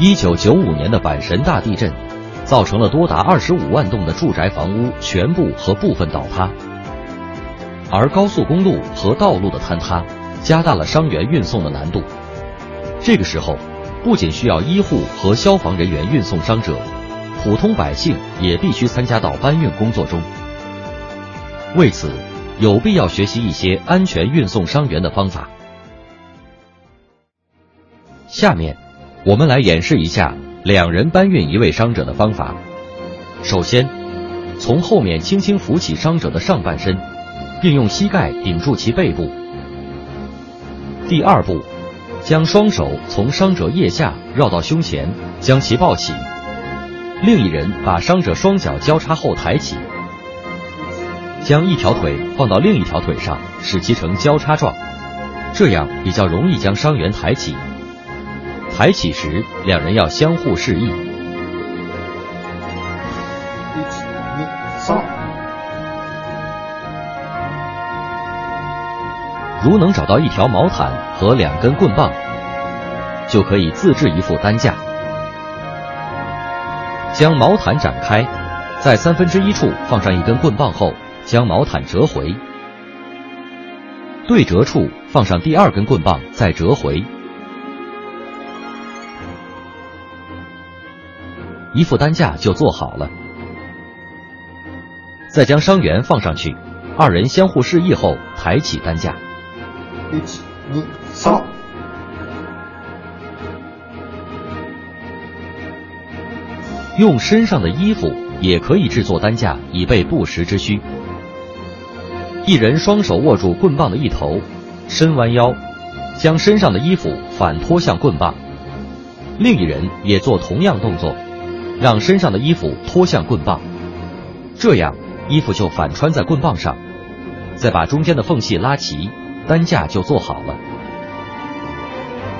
一九九五年的阪神大地震，造成了多达二十五万栋的住宅房屋全部和部分倒塌，而高速公路和道路的坍塌，加大了伤员运送的难度。这个时候，不仅需要医护和消防人员运送伤者，普通百姓也必须参加到搬运工作中。为此，有必要学习一些安全运送伤员的方法。下面，我们来演示一下两人搬运一位伤者的方法。首先，从后面轻轻扶起伤者的上半身，并用膝盖顶住其背部。第二步，将双手从伤者腋下绕到胸前，将其抱起。另一人把伤者双脚交叉后抬起。将一条腿放到另一条腿上，使其呈交叉状，这样比较容易将伤员抬起。抬起时，两人要相互示意。如能找到一条毛毯和两根棍棒，就可以自制一副担架。将毛毯展开，在三分之一处放上一根棍棒后。将毛毯折回，对折处放上第二根棍棒，再折回，一副担架就做好了。再将伤员放上去，二人相互示意后抬起担架。一、二、三。用身上的衣服也可以制作担架，以备不时之需。一人双手握住棍棒的一头，伸弯腰，将身上的衣服反拖向棍棒；另一人也做同样动作，让身上的衣服拖向棍棒。这样衣服就反穿在棍棒上，再把中间的缝隙拉齐，担架就做好了。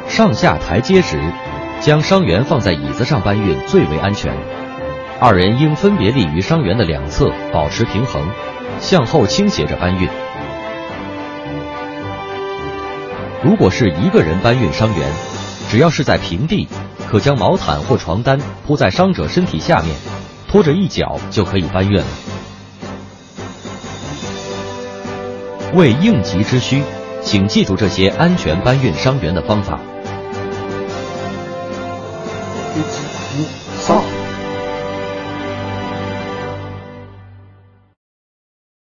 上下台阶时，将伤员放在椅子上搬运最为安全。二人应分别立于伤员的两侧，保持平衡。向后倾斜着搬运。如果是一个人搬运伤员，只要是在平地，可将毛毯或床单铺在伤者身体下面，拖着一脚就可以搬运了。为应急之需，请记住这些安全搬运伤员的方法。